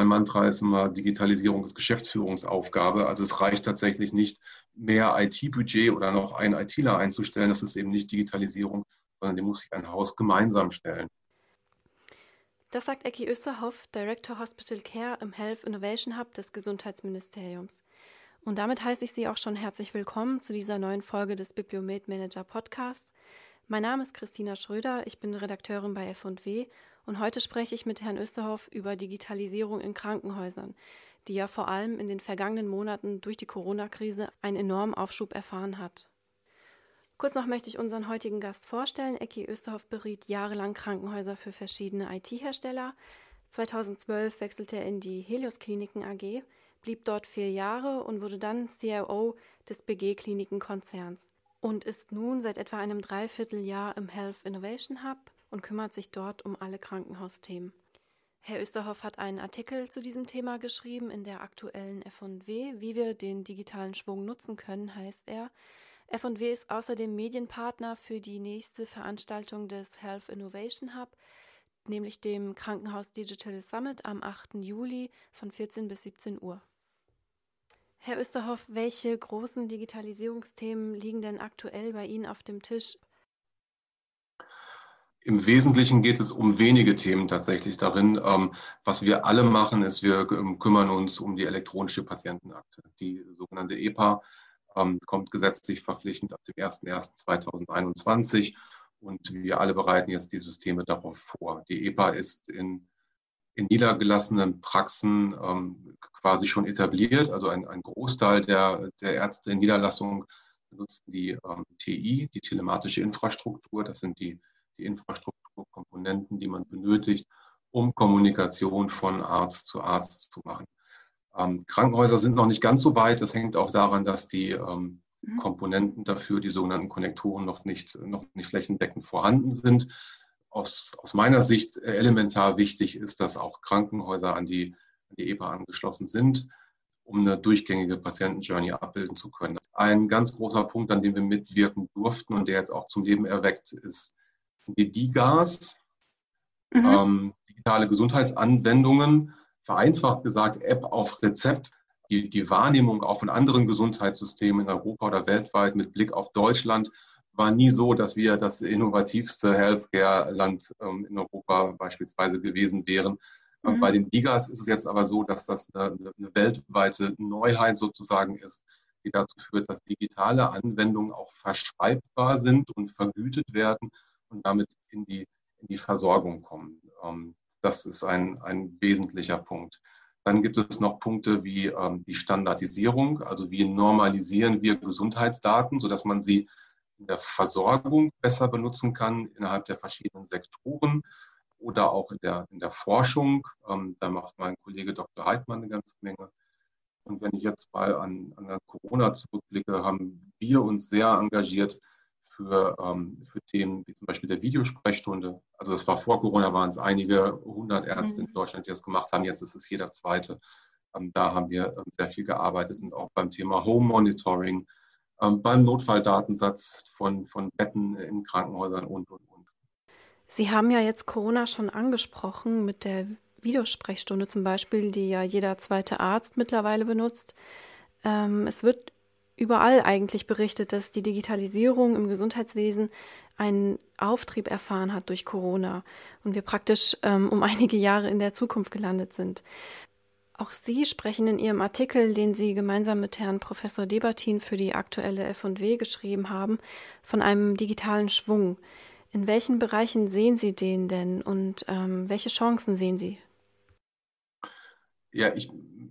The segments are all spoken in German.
mein Mantra ist immer, Digitalisierung ist Geschäftsführungsaufgabe. Also es reicht tatsächlich nicht, mehr IT-Budget oder noch einen ITler einzustellen. Das ist eben nicht Digitalisierung, sondern dem muss sich ein Haus gemeinsam stellen. Das sagt Ecki Österhoff, Director Hospital Care im Health Innovation Hub des Gesundheitsministeriums. Und damit heiße ich Sie auch schon herzlich willkommen zu dieser neuen Folge des Bibliomed Manager Podcasts. Mein Name ist Christina Schröder, ich bin Redakteurin bei F&W und heute spreche ich mit Herrn Österhoff über Digitalisierung in Krankenhäusern, die ja vor allem in den vergangenen Monaten durch die Corona-Krise einen enormen Aufschub erfahren hat. Kurz noch möchte ich unseren heutigen Gast vorstellen. Ecki Österhoff beriet jahrelang Krankenhäuser für verschiedene IT-Hersteller. 2012 wechselte er in die Helios Kliniken AG, blieb dort vier Jahre und wurde dann CIO des BG Kliniken Konzerns und ist nun seit etwa einem Dreivierteljahr im Health Innovation Hub und kümmert sich dort um alle Krankenhausthemen. Herr Österhoff hat einen Artikel zu diesem Thema geschrieben in der aktuellen F&W. Wie wir den digitalen Schwung nutzen können, heißt er. F&W ist außerdem Medienpartner für die nächste Veranstaltung des Health Innovation Hub, nämlich dem Krankenhaus Digital Summit am 8. Juli von 14 bis 17 Uhr. Herr Österhoff, welche großen Digitalisierungsthemen liegen denn aktuell bei Ihnen auf dem Tisch? Im Wesentlichen geht es um wenige Themen tatsächlich darin. Ähm, was wir alle machen, ist, wir kümmern uns um die elektronische Patientenakte. Die sogenannte EPA ähm, kommt gesetzlich verpflichtend ab dem 01.01.2021 und wir alle bereiten jetzt die Systeme darauf vor. Die EPA ist in, in niedergelassenen Praxen ähm, quasi schon etabliert. Also ein, ein Großteil der, der Ärzte in Niederlassung benutzen die TI, die telematische Infrastruktur. Das sind die die Infrastrukturkomponenten, die man benötigt, um Kommunikation von Arzt zu Arzt zu machen. Ähm, Krankenhäuser sind noch nicht ganz so weit. Das hängt auch daran, dass die ähm, mhm. Komponenten dafür, die sogenannten Konnektoren, noch nicht, noch nicht flächendeckend vorhanden sind. Aus, aus meiner Sicht elementar wichtig ist, dass auch Krankenhäuser an die, an die EPA angeschlossen sind, um eine durchgängige Patientenjourney abbilden zu können. Ein ganz großer Punkt, an dem wir mitwirken durften und der jetzt auch zum Leben erweckt, ist DIGAs, mhm. ähm, digitale Gesundheitsanwendungen, vereinfacht gesagt App auf Rezept, die, die Wahrnehmung auch von anderen Gesundheitssystemen in Europa oder weltweit mit Blick auf Deutschland war nie so, dass wir das innovativste Healthcare-Land ähm, in Europa beispielsweise gewesen wären. Ähm, mhm. Bei den Digas ist es jetzt aber so, dass das eine, eine, weltweite Neuheit sozusagen ist, die dazu führt, dass digitale Anwendungen auch verschreibbar sind und vergütet werden und damit in die, in die Versorgung kommen. Ähm, das ist ein, ein wesentlicher Punkt. Dann gibt es noch Punkte wie ähm, die Standardisierung, also wie normalisieren wir Gesundheitsdaten, sodass man sie in der Versorgung besser benutzen kann innerhalb der verschiedenen Sektoren oder auch in der, in der Forschung. Ähm, da macht mein Kollege Dr. Heidmann eine ganze Menge. Und wenn ich jetzt mal an, an Corona zurückblicke, haben wir uns sehr engagiert, für, ähm, für Themen wie zum Beispiel der Videosprechstunde. Also das war vor Corona, waren es einige hundert Ärzte mhm. in Deutschland, die das gemacht haben. Jetzt ist es jeder zweite. Ähm, da haben wir ähm, sehr viel gearbeitet und auch beim Thema Home Monitoring, ähm, beim Notfalldatensatz von, von Betten in Krankenhäusern und, und, und. Sie haben ja jetzt Corona schon angesprochen mit der Videosprechstunde zum Beispiel, die ja jeder zweite Arzt mittlerweile benutzt. Ähm, es wird überall eigentlich berichtet, dass die Digitalisierung im Gesundheitswesen einen Auftrieb erfahren hat durch Corona und wir praktisch ähm, um einige Jahre in der Zukunft gelandet sind. Auch Sie sprechen in Ihrem Artikel, den Sie gemeinsam mit Herrn Professor Debatin für die aktuelle F&W geschrieben haben, von einem digitalen Schwung. In welchen Bereichen sehen Sie den denn und ähm, welche Chancen sehen Sie? Ja, ich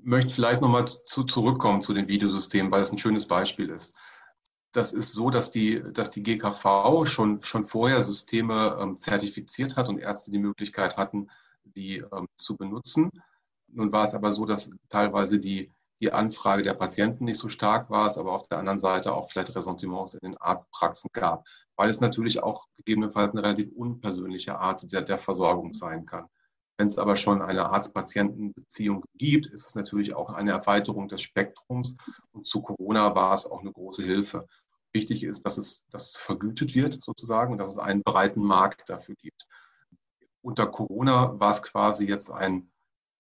möchte vielleicht nochmal zu, zurückkommen zu den Videosystemen, weil es ein schönes Beispiel ist. Das ist so, dass die, dass die GKV schon, schon vorher Systeme ähm, zertifiziert hat und Ärzte die Möglichkeit hatten, die ähm, zu benutzen. Nun war es aber so, dass teilweise die, die Anfrage der Patienten nicht so stark war, es aber auf der anderen Seite auch vielleicht Ressentiments in den Arztpraxen gab, weil es natürlich auch gegebenenfalls eine relativ unpersönliche Art der, der Versorgung sein kann. Wenn es aber schon eine Arzt-Patienten-Beziehung gibt, ist es natürlich auch eine Erweiterung des Spektrums. Und zu Corona war es auch eine große Hilfe. Wichtig ist, dass es, dass es vergütet wird sozusagen und dass es einen breiten Markt dafür gibt. Unter Corona war es quasi jetzt ein,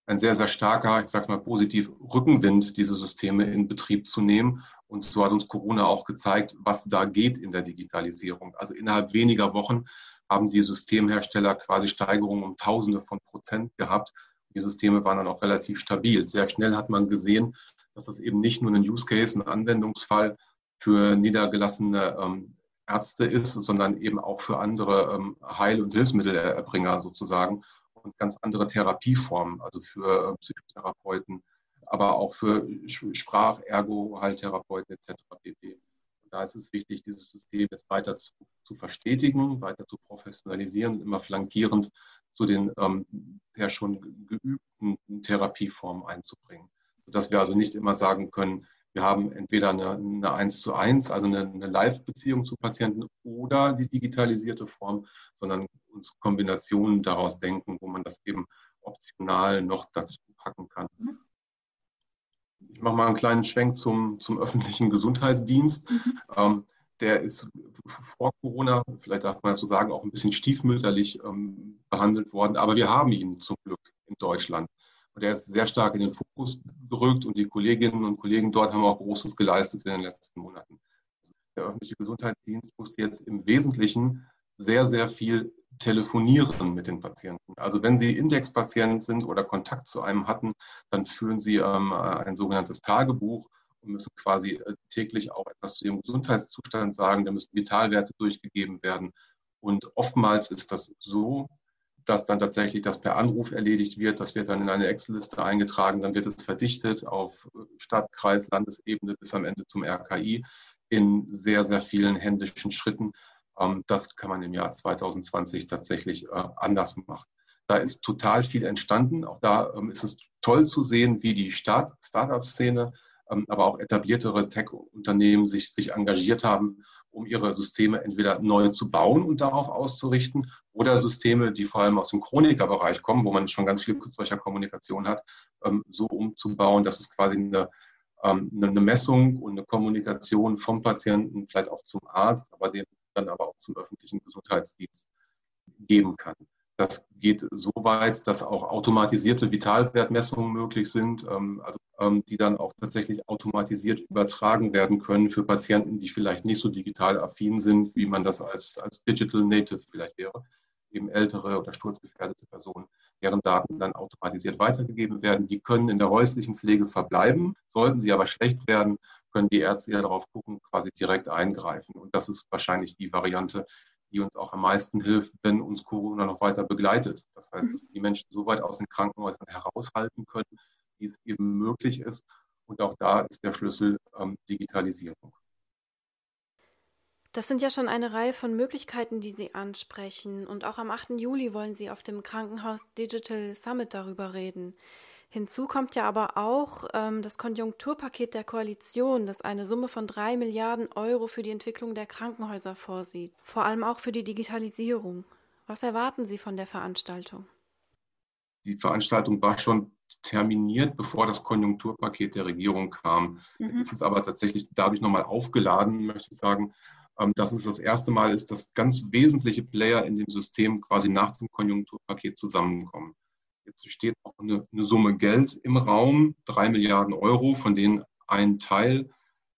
ein sehr, sehr starker, ich sage mal positiv, Rückenwind, diese Systeme in Betrieb zu nehmen. Und so hat uns Corona auch gezeigt, was da geht in der Digitalisierung. Also innerhalb weniger Wochen haben die Systemhersteller quasi Steigerungen um Tausende von Prozent gehabt. Die Systeme waren dann auch relativ stabil. Sehr schnell hat man gesehen, dass das eben nicht nur ein Use Case, ein Anwendungsfall für niedergelassene ähm, Ärzte ist, sondern eben auch für andere ähm, Heil- und Hilfsmittelerbringer sozusagen und ganz andere Therapieformen, also für äh, Psychotherapeuten, aber auch für Sprach-, Ergo-, Heiltherapeuten etc. pp. Und da ist es wichtig, dieses System jetzt weiter zu, zu verstetigen, weiter zu professionalisieren, immer flankierend zu den ähm, ja schon geübten Therapieformen einzubringen. Sodass wir also nicht immer sagen können, wir haben entweder eine, eine 1 zu 1, also eine, eine Live-Beziehung zu Patienten oder die digitalisierte Form, sondern uns Kombinationen daraus denken, wo man das eben optional noch dazu packen kann. Mhm. Ich mache mal einen kleinen Schwenk zum, zum öffentlichen Gesundheitsdienst. Mhm. Ähm, der ist vor Corona, vielleicht darf man dazu sagen, auch ein bisschen stiefmütterlich ähm, behandelt worden. Aber wir haben ihn zum Glück in Deutschland. Und er ist sehr stark in den Fokus gerückt und die Kolleginnen und Kollegen dort haben auch Großes geleistet in den letzten Monaten. Der öffentliche Gesundheitsdienst musste jetzt im Wesentlichen sehr, sehr viel telefonieren mit den Patienten. Also wenn Sie Indexpatient sind oder Kontakt zu einem hatten, dann führen Sie ähm, ein sogenanntes Tagebuch und müssen quasi äh, täglich auch etwas zu Ihrem Gesundheitszustand sagen. Da müssen Vitalwerte durchgegeben werden. Und oftmals ist das so, dass dann tatsächlich das per Anruf erledigt wird. Das wird dann in eine Excel-Liste eingetragen. Dann wird es verdichtet auf Stadt, Kreis, Landesebene bis am Ende zum RKI in sehr, sehr vielen händischen Schritten. Ähm, das kann man im Jahr 2020 tatsächlich äh, anders machen. Da ist total viel entstanden. Auch da ähm, ist es toll zu sehen, wie die Start-up-Szene, ähm, aber auch etabliertere Tech-Unternehmen sich, sich engagiert haben, um ihre Systeme entweder neu zu bauen und darauf auszurichten oder Systeme, die vor allem aus dem Chronikerbereich kommen, wo man schon ganz viel solcher Kommunikation hat, so umzubauen, dass es quasi eine, eine Messung und eine Kommunikation vom Patienten, vielleicht auch zum Arzt, aber dem dann aber auch zum öffentlichen Gesundheitsdienst geben kann. Das geht so weit, dass auch automatisierte Vitalwertmessungen möglich sind, ähm, also, ähm, die dann auch tatsächlich automatisiert übertragen werden können für Patienten, die vielleicht nicht so digital affin sind, wie man das als, als Digital Native vielleicht wäre. Eben ältere oder sturzgefährdete Personen, deren Daten dann automatisiert weitergegeben werden. Die können in der häuslichen Pflege verbleiben. Sollten sie aber schlecht werden, können die Ärzte ja darauf gucken, quasi direkt eingreifen. Und das ist wahrscheinlich die Variante, die uns auch am meisten hilft, wenn uns Corona noch weiter begleitet. Das heißt, dass wir die Menschen so weit aus den Krankenhäusern heraushalten können, wie es eben möglich ist. Und auch da ist der Schlüssel ähm, Digitalisierung. Das sind ja schon eine Reihe von Möglichkeiten, die Sie ansprechen. Und auch am 8. Juli wollen Sie auf dem Krankenhaus Digital Summit darüber reden. Hinzu kommt ja aber auch ähm, das Konjunkturpaket der Koalition, das eine Summe von drei Milliarden Euro für die Entwicklung der Krankenhäuser vorsieht, vor allem auch für die Digitalisierung. Was erwarten Sie von der Veranstaltung? Die Veranstaltung war schon terminiert, bevor das Konjunkturpaket der Regierung kam. Mhm. Jetzt ist es aber tatsächlich dadurch nochmal aufgeladen, möchte ich sagen, ähm, dass es das erste Mal ist, dass ganz wesentliche Player in dem System quasi nach dem Konjunkturpaket zusammenkommen. Jetzt steht auch eine, eine, Summe Geld im Raum, drei Milliarden Euro, von denen ein Teil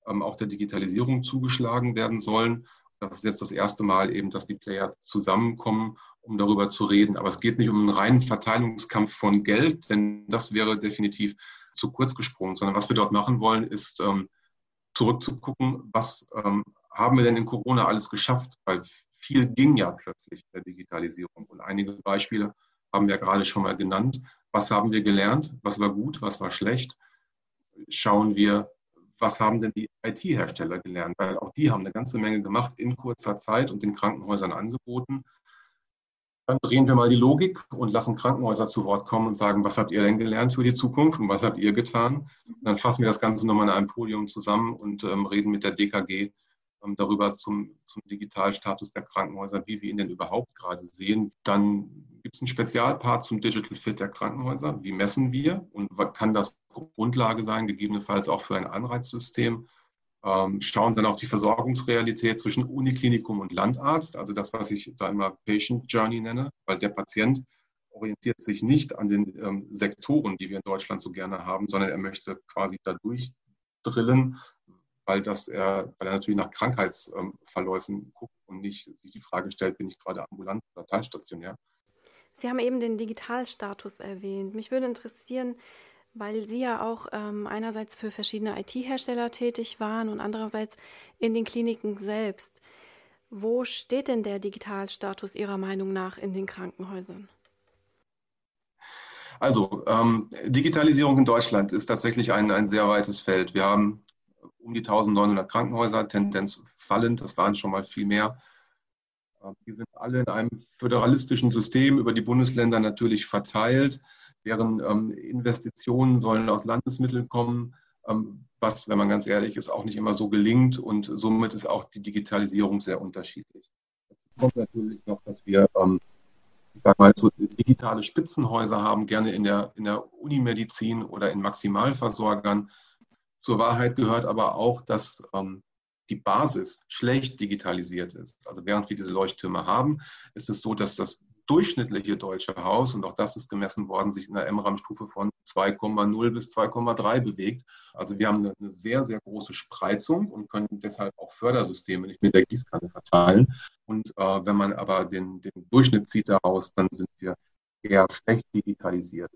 ähm, auch der Digitalisierung zugeschlagen werden sollen. Das ist jetzt das erste Mal eben, dass die Player zusammenkommen, um darüber zu reden. Aber es geht nicht um einen reinen Verteilungskampf von Geld, denn das wäre definitiv zu kurz gesprungen, sondern was wir dort machen wollen, ist ähm, zurückzugucken, was ähm, haben wir denn in Corona alles geschafft? Weil viel ging ja plötzlich in der Digitalisierung. Und einige Beispiele haben wir gerade schon mal genannt. Was haben wir gelernt? Was war gut? Was war schlecht? Schauen wir, was haben denn die IT-Hersteller gelernt? Weil auch die haben eine ganze Menge gemacht in kurzer Zeit und den Krankenhäusern angeboten. Dann drehen wir mal die Logik und lassen Krankenhäuser zu Wort kommen und sagen, was habt ihr denn gelernt für die Zukunft und was habt ihr getan? Und dann fassen wir das Ganze nochmal in einem Podium zusammen und ähm, reden mit der DKG ähm, darüber zum, zum Digitalstatus der Krankenhäuser, wie wir ihn denn überhaupt gerade sehen. Dann gibt es einen Spezialpart zum Digital Fit der Krankenhäuser. Wie messen wir und kann das Grundlage sein, gegebenenfalls auch für ein Anreizsystem? Ähm, schauen dann auf die Versorgungsrealität zwischen Uniklinikum und Landarzt, also das, was ich da immer Patient Journey nenne, weil der Patient orientiert sich nicht an den ähm, Sektoren, die wir in Deutschland so gerne haben, sondern er möchte quasi da durchdrillen, weil, das er, weil er natürlich nach Krankheitsverläufen guckt und nicht sich die Frage stellt, bin ich gerade ambulant oder teilstationär. Sie haben eben den Digitalstatus erwähnt. Mich würde interessieren, weil Sie ja auch ähm, einerseits für verschiedene IT-Hersteller tätig waren und andererseits in den Kliniken selbst. Wo steht denn der Digitalstatus Ihrer Meinung nach in den Krankenhäusern? Also, ähm, Digitalisierung in Deutschland ist tatsächlich ein, ein sehr weites Feld. Wir haben um die 1900 Krankenhäuser, Tendenz fallend, das waren schon mal viel mehr. Ähm, die sind alle in einem föderalistischen System über die Bundesländer natürlich verteilt. Deren ähm, Investitionen sollen aus Landesmitteln kommen, ähm, was, wenn man ganz ehrlich ist, auch nicht immer so gelingt. Und somit ist auch die Digitalisierung sehr unterschiedlich. Es kommt natürlich noch, dass wir, ich sage mal, so digitale Spitzenhäuser haben, gerne in der, in der Unimedizin oder in Maximalversorgern. Zur Wahrheit gehört aber auch, dass ähm, die Basis schlecht digitalisiert ist. Also während wir diese Leuchttürme haben, ist es so, dass das durchschnittliche deutsche Haus, und auch das ist gemessen worden, sich in der MRAM-Stufe von 2,0 bis 2,3 bewegt. Also wir haben eine sehr, sehr große Spreizung und können deshalb auch Fördersysteme nicht mit der Gießkanne verteilen. Und äh, wenn man aber den, den Durchschnitt zieht daraus, dann sind wir eher schlecht digitalisiert.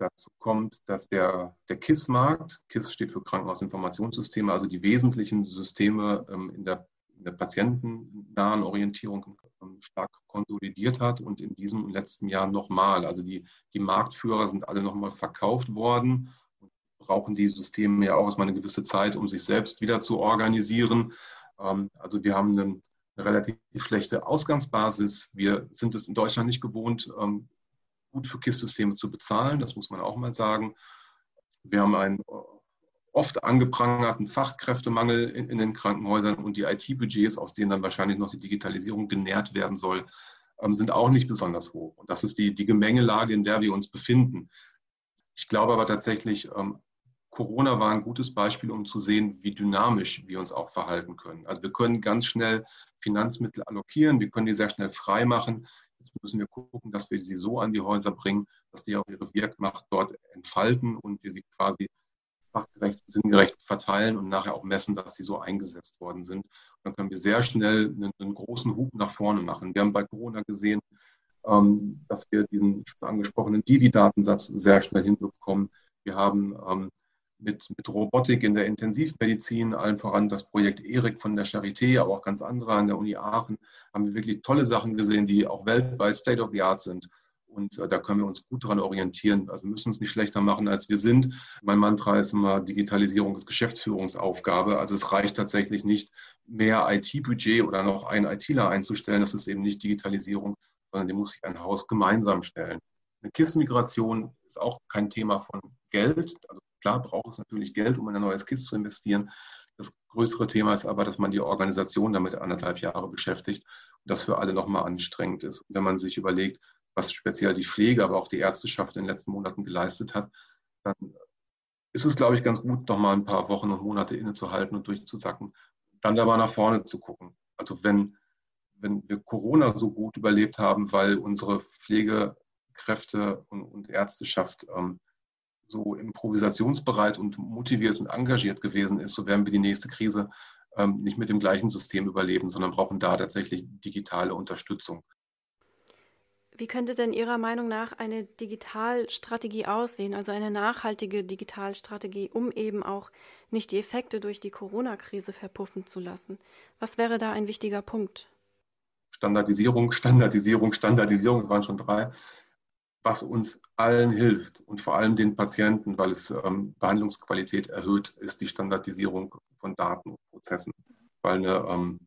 Dazu kommt, dass der, der KISS-Markt, KISS steht für Krankenhausinformationssysteme, also die wesentlichen Systeme ähm, in, der, in der patientennahen Orientierung ähm, stark konsolidiert hat und in diesem letzten Jahr nochmal. Also die, die Marktführer sind alle nochmal verkauft worden und brauchen die Systeme ja auch erstmal eine gewisse Zeit, um sich selbst wieder zu organisieren. Ähm, also wir haben eine, eine relativ schlechte Ausgangsbasis. Wir sind es in Deutschland nicht gewohnt, gut für KISS-Systeme zu bezahlen, das muss man auch mal sagen. Wir haben einen oft angeprangerten Fachkräftemangel in, in den Krankenhäusern und die IT-Budgets, aus denen dann wahrscheinlich noch die Digitalisierung genährt werden soll, ähm, sind auch nicht besonders hoch. Und das ist die, die Gemengelage, in der wir uns befinden. Ich glaube aber tatsächlich, ähm, Corona war ein gutes Beispiel, um zu sehen, wie dynamisch wir uns auch verhalten können. Also wir können ganz schnell Finanzmittel allokieren, wir können die sehr schnell frei machen. Jetzt müssen wir gucken, dass wir sie so an die Häuser bringen, dass die auch ihre Wirkmacht dort entfalten und wir sie quasi fachgerecht, sinngerecht verteilen und nachher auch messen, dass sie so eingesetzt worden sind. Und dann können wir sehr schnell einen, einen großen Hub nach vorne machen. Wir haben bei Corona gesehen, ähm, dass wir diesen schon angesprochenen Divi-Datensatz sehr schnell hinbekommen. Wir haben ähm, mit, mit Robotik in der Intensivmedizin, allen voran das Projekt ERIC von der Charité, aber auch ganz andere an der Uni Aachen, haben wir wirklich tolle Sachen gesehen, die auch weltweit State of the Art sind. Und äh, da können wir uns gut daran orientieren. Also wir müssen uns nicht schlechter machen, als wir sind. Mein Mantra ist immer, Digitalisierung ist Geschäftsführungsaufgabe. Also es reicht tatsächlich nicht, mehr IT-Budget oder noch einen ITler einzustellen. Das ist eben nicht Digitalisierung, sondern die muss sich ein Haus gemeinsam stellen. Eine KISS-Migration ist auch kein Thema von Geld. Also Klar braucht es natürlich Geld, um in ein neues KISS zu investieren. Das größere Thema ist aber, dass man die Organisation damit anderthalb Jahre beschäftigt und das für alle nochmal anstrengend ist. Und wenn man sich überlegt, was speziell die Pflege, aber auch die Ärzteschaft in den letzten Monaten geleistet hat, dann ist es, glaube ich, ganz gut, noch mal ein paar Wochen und Monate innezuhalten und durchzusacken, dann da mal nach vorne zu gucken. Also wenn, wenn wir Corona so gut überlebt haben, weil unsere Pflegekräfte und, und Ärzteschaft ähm, so improvisationsbereit und motiviert und engagiert gewesen ist, so werden wir die nächste Krise ähm, nicht mit dem gleichen System überleben, sondern brauchen da tatsächlich digitale Unterstützung. Wie könnte denn Ihrer Meinung nach eine Digitalstrategie aussehen, also eine nachhaltige Digitalstrategie, um eben auch nicht die Effekte durch die Corona-Krise verpuffen zu lassen? Was wäre da ein wichtiger Punkt? Standardisierung, Standardisierung, Standardisierung, es waren schon drei was uns allen hilft und vor allem den Patienten, weil es ähm, Behandlungsqualität erhöht, ist die Standardisierung von Daten und Prozessen. Weil eine, ähm,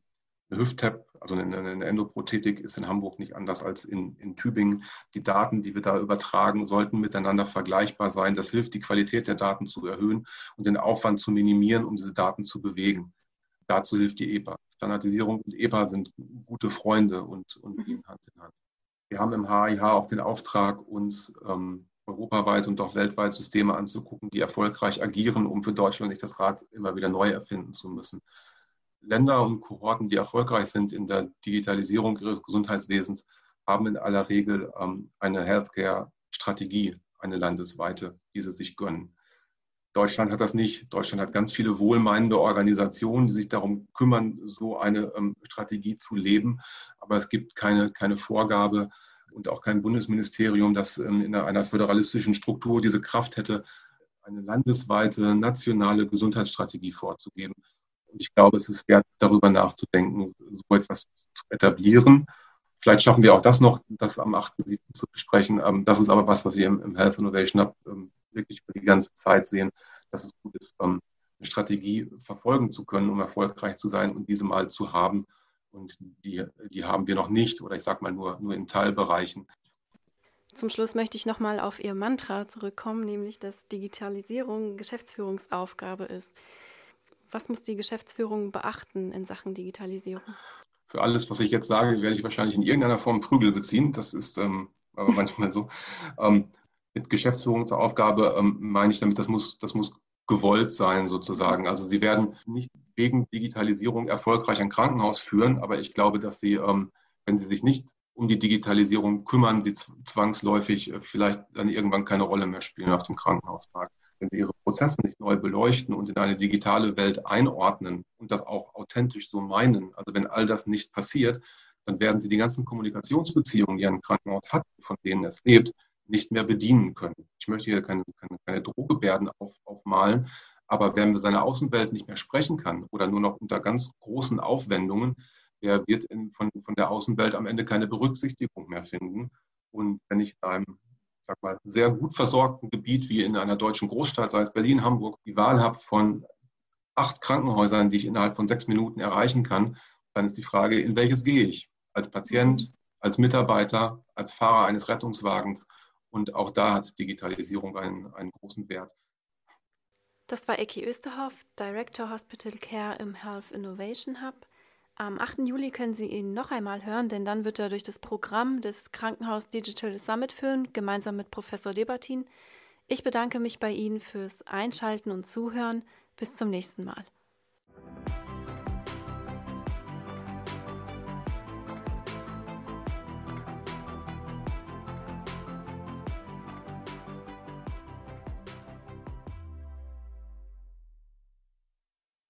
eine Hüft-TAP, also eine, eine, Endoprothetik, ist in Hamburg nicht anders als in, in Tübingen. Die Daten, die wir da übertragen, sollten miteinander vergleichbar sein. Das hilft, die Qualität der Daten zu erhöhen und den Aufwand zu minimieren, um diese Daten zu bewegen. Dazu hilft die EPA. Standardisierung und EPA sind gute Freunde und, und gehen Hand in Hand. Wir haben im HIH auch den Auftrag, uns ähm, europaweit und auch weltweit Systeme anzugucken, die erfolgreich agieren, um für Deutschland nicht das Rad immer wieder neu erfinden zu müssen. Länder und Kohorten, die erfolgreich sind in der Digitalisierung ihres Gesundheitswesens, haben in aller Regel ähm, eine Healthcare-Strategie, eine landesweite, die sie sich gönnen. Deutschland hat das nicht. Deutschland hat ganz viele wohlmeinende Organisationen, die sich darum kümmern, so eine ähm, Strategie zu leben. Aber es gibt keine, keine Vorgabe und auch kein Bundesministerium, das ähm, in einer föderalistischen Struktur diese Kraft hätte, eine landesweite, nationale Gesundheitsstrategie vorzugeben. Und ich glaube, es ist wert, darüber nachzudenken, so etwas zu etablieren. Vielleicht schaffen wir auch das noch, das am 8.7. zu besprechen. Ähm, das ist aber was, was wir im Health Innovation Hub ähm, wirklich für die ganze Zeit sehen, dass es gut ist, ähm, eine Strategie verfolgen zu können, um erfolgreich zu sein und diese mal zu haben. Und die, die haben wir noch nicht oder ich sage mal nur, nur in Teilbereichen. Zum Schluss möchte ich nochmal auf Ihr Mantra zurückkommen, nämlich dass Digitalisierung Geschäftsführungsaufgabe ist. Was muss die Geschäftsführung beachten in Sachen Digitalisierung? Für alles, was ich jetzt sage, werde ich wahrscheinlich in irgendeiner Form Prügel beziehen. Das ist ähm, aber manchmal so. Ähm, mit Geschäftsführungsaufgabe ähm, meine ich damit, das muss, das muss gewollt sein sozusagen. Also Sie werden nicht wegen Digitalisierung erfolgreich ein Krankenhaus führen, aber ich glaube, dass Sie, ähm, wenn Sie sich nicht um die Digitalisierung kümmern, Sie zwangsläufig äh, vielleicht dann irgendwann keine Rolle mehr spielen auf dem Krankenhausmarkt. Wenn Sie Ihre Prozesse nicht neu beleuchten und in eine digitale Welt einordnen und das auch authentisch so meinen, also wenn all das nicht passiert, dann werden Sie die ganzen Kommunikationsbeziehungen, die ein Krankenhaus hat, von denen es lebt, nicht mehr bedienen können. Ich möchte hier keine, keine, keine Drohgebärden auf, aufmalen, aber wenn wir seine Außenwelt nicht mehr sprechen kann oder nur noch unter ganz großen Aufwendungen, der wird in, von, von der Außenwelt am Ende keine Berücksichtigung mehr finden. Und wenn ich in einem sag mal, sehr gut versorgten Gebiet wie in einer deutschen Großstadt, sei es Berlin, Hamburg, die Wahl habe von acht Krankenhäusern, die ich innerhalb von sechs Minuten erreichen kann, dann ist die Frage, in welches gehe ich? Als Patient, als Mitarbeiter, als Fahrer eines Rettungswagens und auch da hat Digitalisierung einen, einen großen Wert. Das war Eki Österhoff, Director Hospital Care im Health Innovation Hub. Am 8. Juli können Sie ihn noch einmal hören, denn dann wird er durch das Programm des Krankenhaus Digital Summit führen, gemeinsam mit Professor Debatin. Ich bedanke mich bei Ihnen fürs Einschalten und Zuhören. Bis zum nächsten Mal.